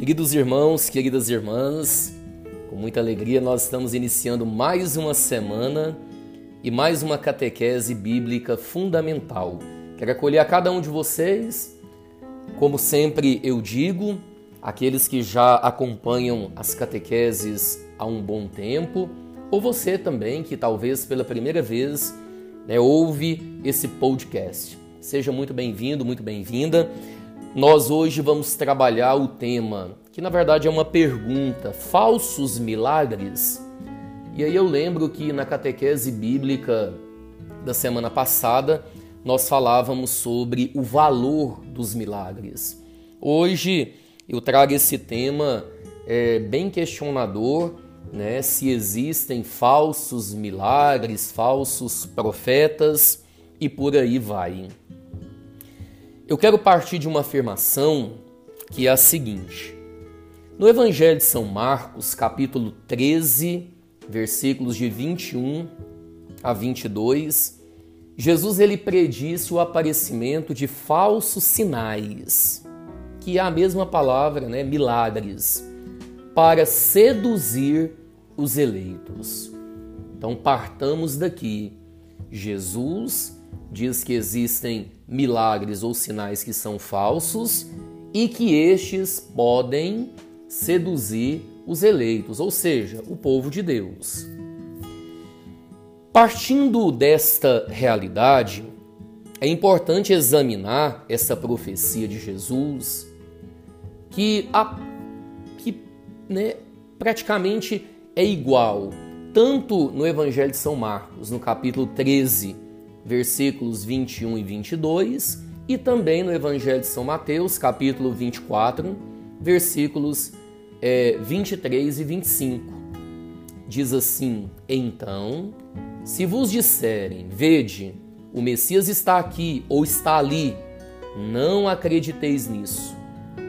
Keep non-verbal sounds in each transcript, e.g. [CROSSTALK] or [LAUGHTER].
Queridos irmãos, queridas irmãs, com muita alegria nós estamos iniciando mais uma semana e mais uma catequese bíblica fundamental. Quero acolher a cada um de vocês, como sempre eu digo, aqueles que já acompanham as catequeses há um bom tempo, ou você também que talvez pela primeira vez né, ouve esse podcast. Seja muito bem-vindo, muito bem-vinda. Nós hoje vamos trabalhar o tema, que na verdade é uma pergunta: falsos milagres? E aí eu lembro que na catequese bíblica da semana passada nós falávamos sobre o valor dos milagres. Hoje eu trago esse tema é, bem questionador, né? Se existem falsos milagres, falsos profetas e por aí vai. Eu quero partir de uma afirmação que é a seguinte: no Evangelho de São Marcos, capítulo 13, versículos de 21 a 22, Jesus ele predisse o aparecimento de falsos sinais, que é a mesma palavra, né, milagres, para seduzir os eleitos. Então partamos daqui. Jesus diz que existem milagres ou sinais que são falsos e que estes podem seduzir os eleitos, ou seja, o povo de Deus. Partindo desta realidade, é importante examinar essa profecia de Jesus, que, a, que né, praticamente é igual, tanto no Evangelho de São Marcos, no capítulo 13, versículos 21 e 22, e também no Evangelho de São Mateus, capítulo 24, versículos é, 23 e 25. Diz assim: Então, se vos disserem, vede, o Messias está aqui ou está ali, não acrediteis nisso,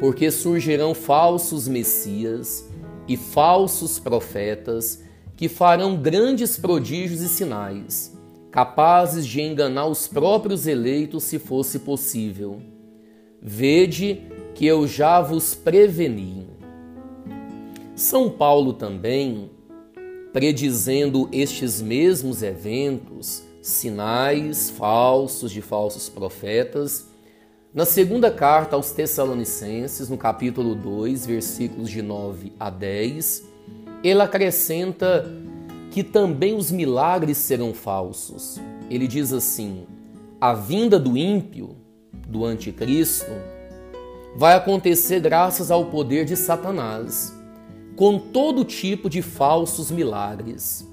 porque surgirão falsos Messias e falsos profetas que farão grandes prodígios e sinais capazes de enganar os próprios eleitos se fosse possível. Vede que eu já vos preveni. São Paulo também, predizendo estes mesmos eventos, sinais falsos de falsos profetas, na segunda carta aos Tessalonicenses, no capítulo 2, versículos de 9 a 10, ele acrescenta que também os milagres serão falsos. Ele diz assim: a vinda do ímpio, do anticristo, vai acontecer graças ao poder de Satanás, com todo tipo de falsos milagres,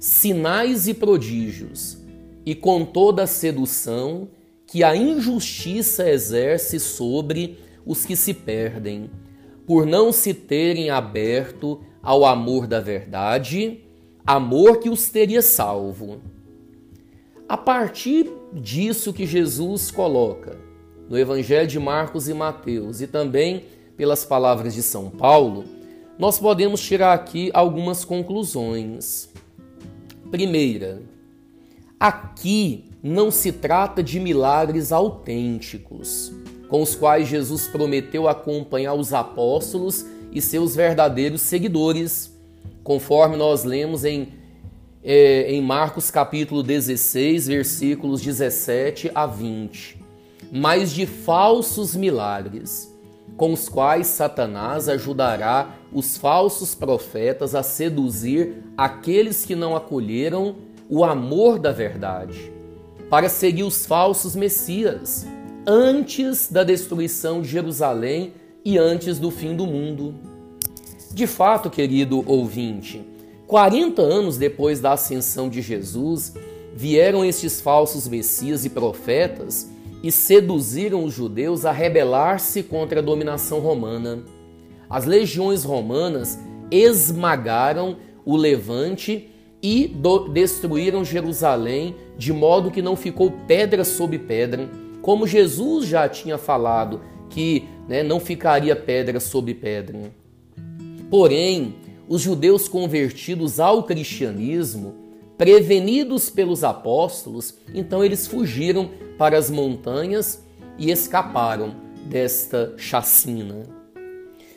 sinais e prodígios, e com toda a sedução que a injustiça exerce sobre os que se perdem, por não se terem aberto ao amor da verdade amor que os teria salvo. A partir disso que Jesus coloca no Evangelho de Marcos e Mateus e também pelas palavras de São Paulo, nós podemos tirar aqui algumas conclusões. Primeira, aqui não se trata de milagres autênticos, com os quais Jesus prometeu acompanhar os apóstolos e seus verdadeiros seguidores conforme nós lemos em, é, em Marcos capítulo 16, versículos 17 a 20, mas de falsos milagres, com os quais Satanás ajudará os falsos profetas a seduzir aqueles que não acolheram o amor da verdade, para seguir os falsos messias, antes da destruição de Jerusalém e antes do fim do mundo. De fato, querido ouvinte, 40 anos depois da ascensão de Jesus, vieram estes falsos messias e profetas e seduziram os judeus a rebelar-se contra a dominação romana. As legiões romanas esmagaram o levante e destruíram Jerusalém, de modo que não ficou pedra sobre pedra, como Jesus já tinha falado que né, não ficaria pedra sobre pedra. Porém, os judeus convertidos ao cristianismo, prevenidos pelos apóstolos, então eles fugiram para as montanhas e escaparam desta chacina.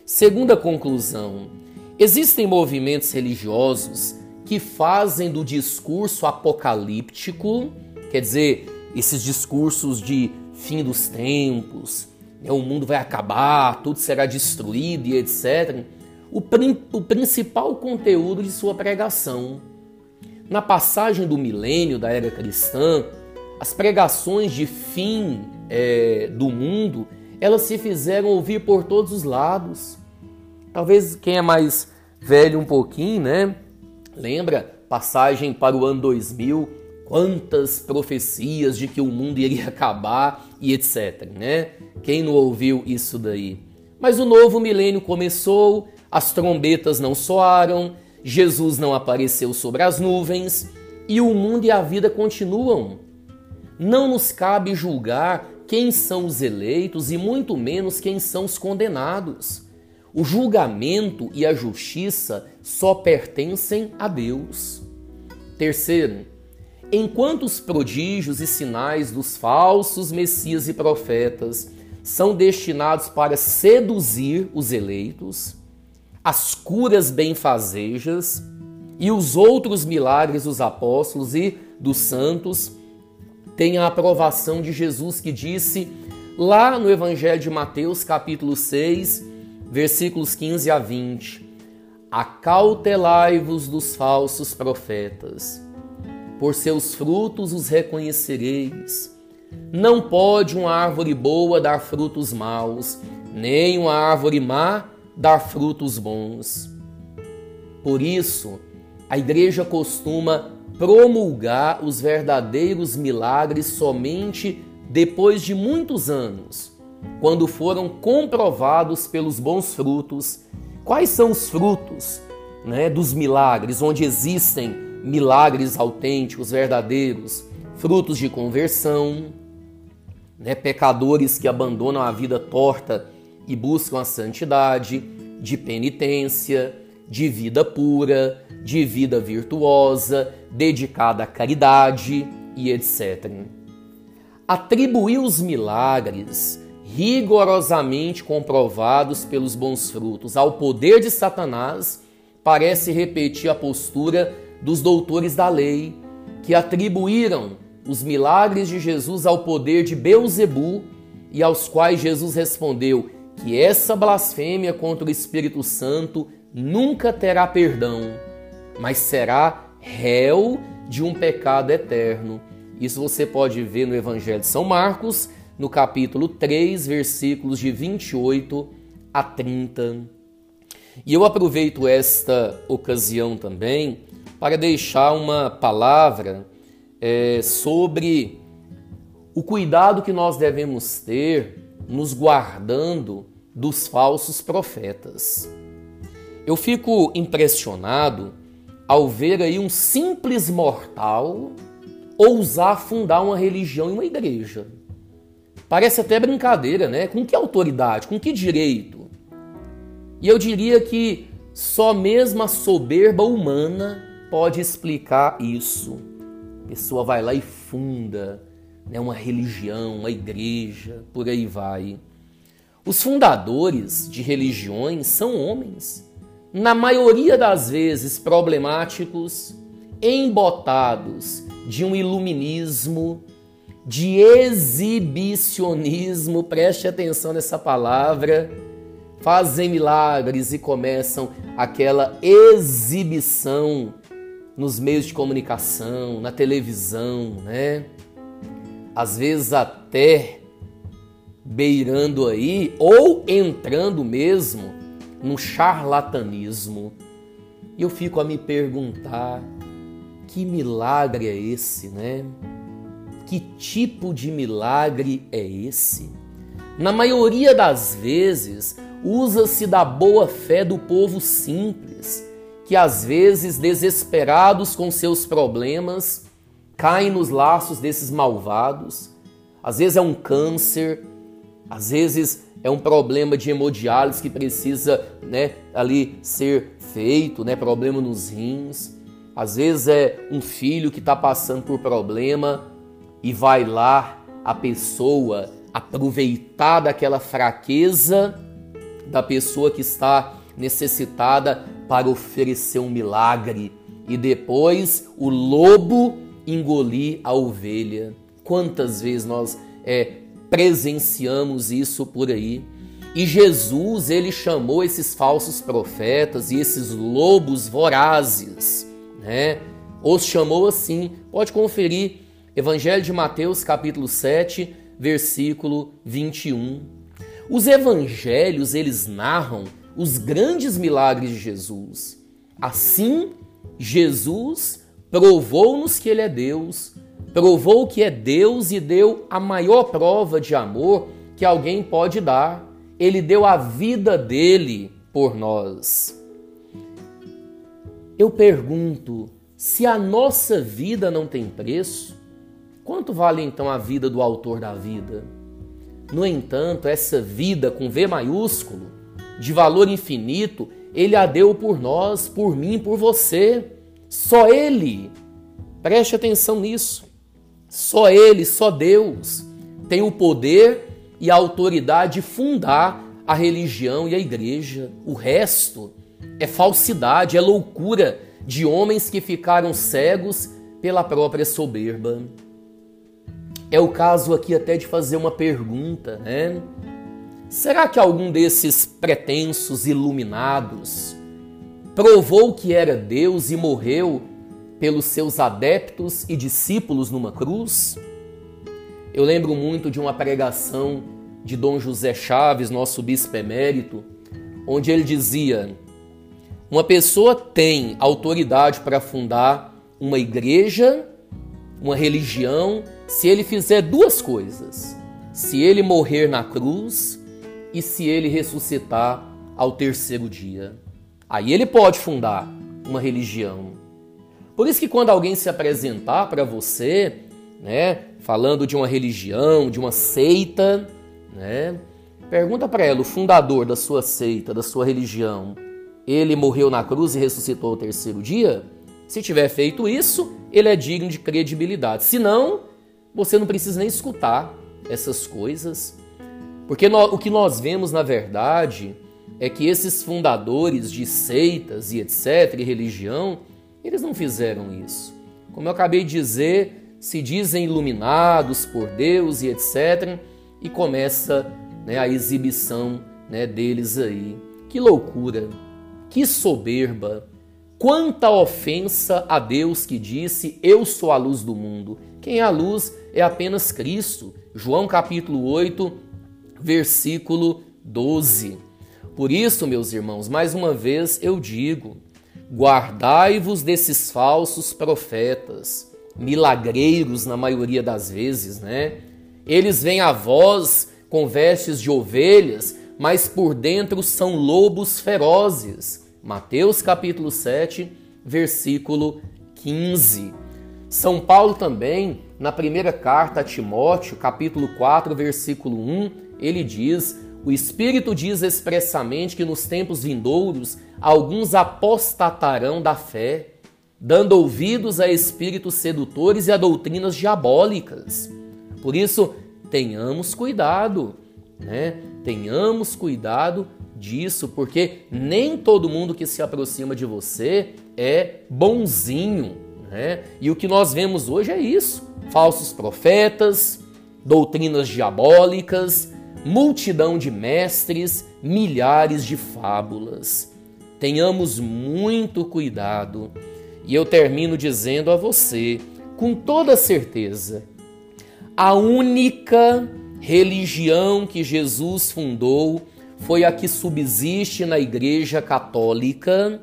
Segunda conclusão: existem movimentos religiosos que fazem do discurso apocalíptico, quer dizer, esses discursos de fim dos tempos, o mundo vai acabar, tudo será destruído e etc., o, o principal conteúdo de sua pregação. Na passagem do milênio da era cristã, as pregações de fim é, do mundo elas se fizeram ouvir por todos os lados. Talvez quem é mais velho um pouquinho, né? Lembra passagem para o ano 2000, quantas profecias de que o mundo iria [LAUGHS] acabar e etc, né? Quem não ouviu isso daí? Mas o novo milênio começou, as trombetas não soaram, Jesus não apareceu sobre as nuvens e o mundo e a vida continuam. Não nos cabe julgar quem são os eleitos e muito menos quem são os condenados. O julgamento e a justiça só pertencem a Deus. Terceiro, enquanto os prodígios e sinais dos falsos messias e profetas são destinados para seduzir os eleitos, as curas benfazejas e os outros milagres dos apóstolos e dos santos têm a aprovação de Jesus que disse lá no Evangelho de Mateus, capítulo 6, versículos 15 a 20: Acautelai-vos dos falsos profetas, por seus frutos os reconhecereis. Não pode uma árvore boa dar frutos maus, nem uma árvore má dar frutos bons. Por isso, a igreja costuma promulgar os verdadeiros milagres somente depois de muitos anos, quando foram comprovados pelos bons frutos. Quais são os frutos né, dos milagres, onde existem milagres autênticos, verdadeiros? Frutos de conversão, né, pecadores que abandonam a vida torta e buscam a santidade, de penitência, de vida pura, de vida virtuosa, dedicada à caridade e etc. Atribuir os milagres rigorosamente comprovados pelos bons frutos ao poder de Satanás parece repetir a postura dos doutores da lei, que atribuíram os milagres de Jesus ao poder de Beuzebu e aos quais Jesus respondeu que essa blasfêmia contra o Espírito Santo nunca terá perdão, mas será réu de um pecado eterno. Isso você pode ver no Evangelho de São Marcos, no capítulo 3, versículos de 28 a 30. E eu aproveito esta ocasião também para deixar uma palavra é, sobre o cuidado que nós devemos ter nos guardando dos falsos profetas. Eu fico impressionado ao ver aí um simples mortal ousar fundar uma religião e uma igreja. Parece até brincadeira, né? Com que autoridade? Com que direito? E eu diria que só mesmo a soberba humana pode explicar isso. A pessoa vai lá e funda né, uma religião, uma igreja, por aí vai. Os fundadores de religiões são homens na maioria das vezes problemáticos, embotados de um iluminismo, de exibicionismo, preste atenção nessa palavra, fazem milagres e começam aquela exibição nos meios de comunicação, na televisão, né? Às vezes até beirando aí ou entrando mesmo no charlatanismo. E eu fico a me perguntar: que milagre é esse, né? Que tipo de milagre é esse? Na maioria das vezes, usa-se da boa fé do povo simples, que às vezes, desesperados com seus problemas, caem nos laços desses malvados. Às vezes é um câncer, às vezes é um problema de hemodiálise que precisa né, ali ser feito, né, problema nos rins. Às vezes é um filho que está passando por problema e vai lá a pessoa aproveitar daquela fraqueza da pessoa que está necessitada para oferecer um milagre e depois o lobo engolir a ovelha. Quantas vezes nós é, presenciamos isso por aí? E Jesus, ele chamou esses falsos profetas e esses lobos vorazes, né? Os chamou assim. Pode conferir Evangelho de Mateus, capítulo 7, versículo 21. Os evangelhos, eles narram os grandes milagres de Jesus. Assim, Jesus provou-nos que ele é Deus, provou que é Deus e deu a maior prova de amor que alguém pode dar. Ele deu a vida dele por nós. Eu pergunto, se a nossa vida não tem preço, quanto vale então a vida do autor da vida? No entanto, essa vida com V maiúsculo de valor infinito, ele a deu por nós, por mim, por você. Só ele. Preste atenção nisso. Só ele, só Deus tem o poder e a autoridade de fundar a religião e a igreja. O resto é falsidade, é loucura de homens que ficaram cegos pela própria soberba. É o caso aqui até de fazer uma pergunta, né? Será que algum desses pretensos iluminados provou que era Deus e morreu pelos seus adeptos e discípulos numa cruz? Eu lembro muito de uma pregação de Dom José Chaves, nosso bispo emérito, onde ele dizia: uma pessoa tem autoridade para fundar uma igreja, uma religião, se ele fizer duas coisas: se ele morrer na cruz e se ele ressuscitar ao terceiro dia. Aí ele pode fundar uma religião. Por isso que quando alguém se apresentar para você, né, falando de uma religião, de uma seita, né, pergunta para ela, o fundador da sua seita, da sua religião, ele morreu na cruz e ressuscitou ao terceiro dia? Se tiver feito isso, ele é digno de credibilidade. Se não, você não precisa nem escutar essas coisas. Porque o que nós vemos, na verdade, é que esses fundadores de seitas e etc., e religião, eles não fizeram isso. Como eu acabei de dizer, se dizem iluminados por Deus e etc., e começa né, a exibição né, deles aí. Que loucura, que soberba, quanta ofensa a Deus que disse: Eu sou a luz do mundo. Quem é a luz é apenas Cristo. João capítulo 8, versículo 12. Por isso, meus irmãos, mais uma vez eu digo: guardai-vos desses falsos profetas, milagreiros na maioria das vezes, né? Eles vêm a vós com vestes de ovelhas, mas por dentro são lobos ferozes. Mateus capítulo 7, versículo 15. São Paulo também, na primeira carta a Timóteo, capítulo 4, versículo 1, ele diz: o Espírito diz expressamente que nos tempos vindouros alguns apostatarão da fé, dando ouvidos a espíritos sedutores e a doutrinas diabólicas. Por isso, tenhamos cuidado, né? Tenhamos cuidado disso, porque nem todo mundo que se aproxima de você é bonzinho, né? E o que nós vemos hoje é isso: falsos profetas, doutrinas diabólicas, multidão de mestres, milhares de fábulas. Tenhamos muito cuidado. E eu termino dizendo a você, com toda certeza, a única religião que Jesus fundou foi a que subsiste na Igreja Católica,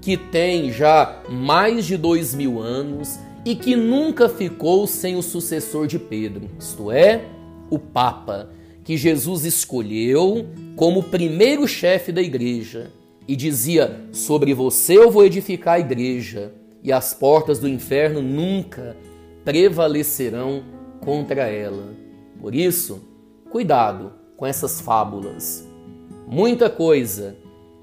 que tem já mais de dois mil anos e que nunca ficou sem o sucessor de Pedro, isto é, o Papa que Jesus escolheu como primeiro chefe da igreja e dizia: Sobre você eu vou edificar a igreja, e as portas do inferno nunca prevalecerão contra ela. Por isso, cuidado com essas fábulas. Muita coisa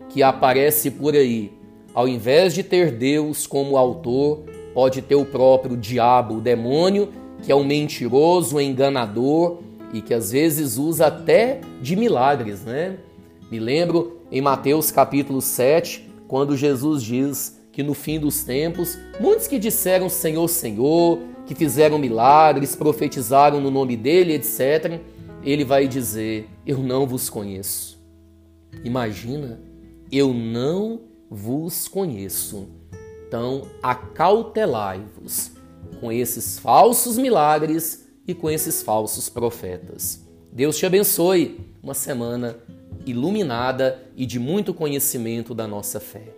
que aparece por aí, ao invés de ter Deus como autor, pode ter o próprio diabo, o demônio, que é um mentiroso, um enganador e que às vezes usa até de milagres, né? Me lembro em Mateus capítulo 7, quando Jesus diz que no fim dos tempos, muitos que disseram Senhor, Senhor, que fizeram milagres, profetizaram no nome dele, etc., ele vai dizer: Eu não vos conheço. Imagina, eu não vos conheço. Então, acautelai-vos com esses falsos milagres e com esses falsos profetas. Deus te abençoe. Uma semana iluminada e de muito conhecimento da nossa fé.